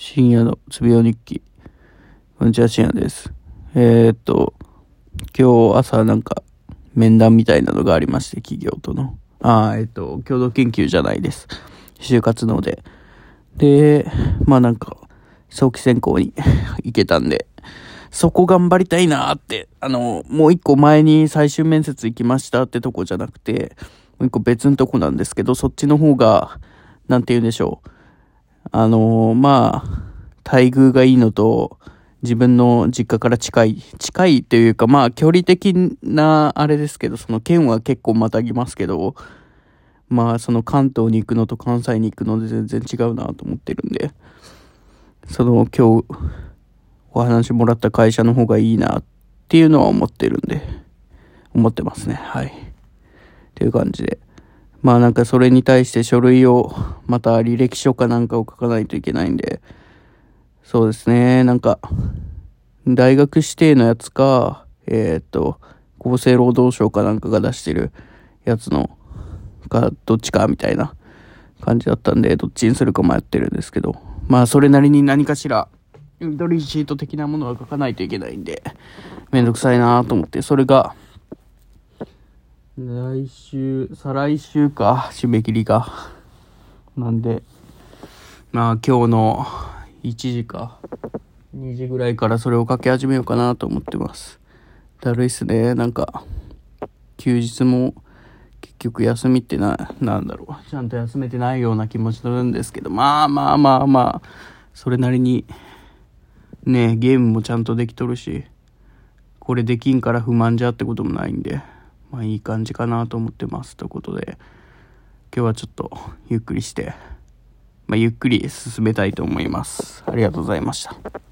深夜のつぶよ日記。こんにちは、深夜です。えー、っと、今日朝なんか面談みたいなのがありまして、企業との。あー、えー、っと、共同研究じゃないです。就活ので。で、まあなんか、早期選考に 行けたんで、そこ頑張りたいなーって、あの、もう一個前に最終面接行きましたってとこじゃなくて、もう一個別のとこなんですけど、そっちの方が、なんて言うんでしょう。あのーまあ、待遇がいいのと、自分の実家から近い、近いというか、まあ、距離的な、あれですけど、その県は結構またぎますけど、まあ、その関東に行くのと関西に行くので全然違うなと思ってるんで、その今日お話もらった会社の方がいいなっていうのは思ってるんで、思ってますね。はい。っていう感じで。まあなんかそれに対して書類を、また履歴書かなんかを書かないといけないんで、そうですね、なんか、大学指定のやつか、えーっと、厚生労働省かなんかが出してるやつの、か、どっちかみたいな感じだったんで、どっちにするか迷ってるんですけど、まあそれなりに何かしら、緑シート的なものは書かないといけないんで、めんどくさいなと思って、それが、来週、再来週か、締め切りが。なんで、まあ今日の1時か、2時ぐらいからそれを書き始めようかなと思ってます。だるいっすね、なんか、休日も結局休みってな、なんだろう、ちゃんと休めてないような気持ちするんですけど、まあまあまあまあ、それなりに、ね、ゲームもちゃんとできとるし、これできんから不満じゃってこともないんで、まあいい感じかなと思ってます。ということで、今日はちょっとゆっくりして、まあゆっくり進めたいと思います。ありがとうございました。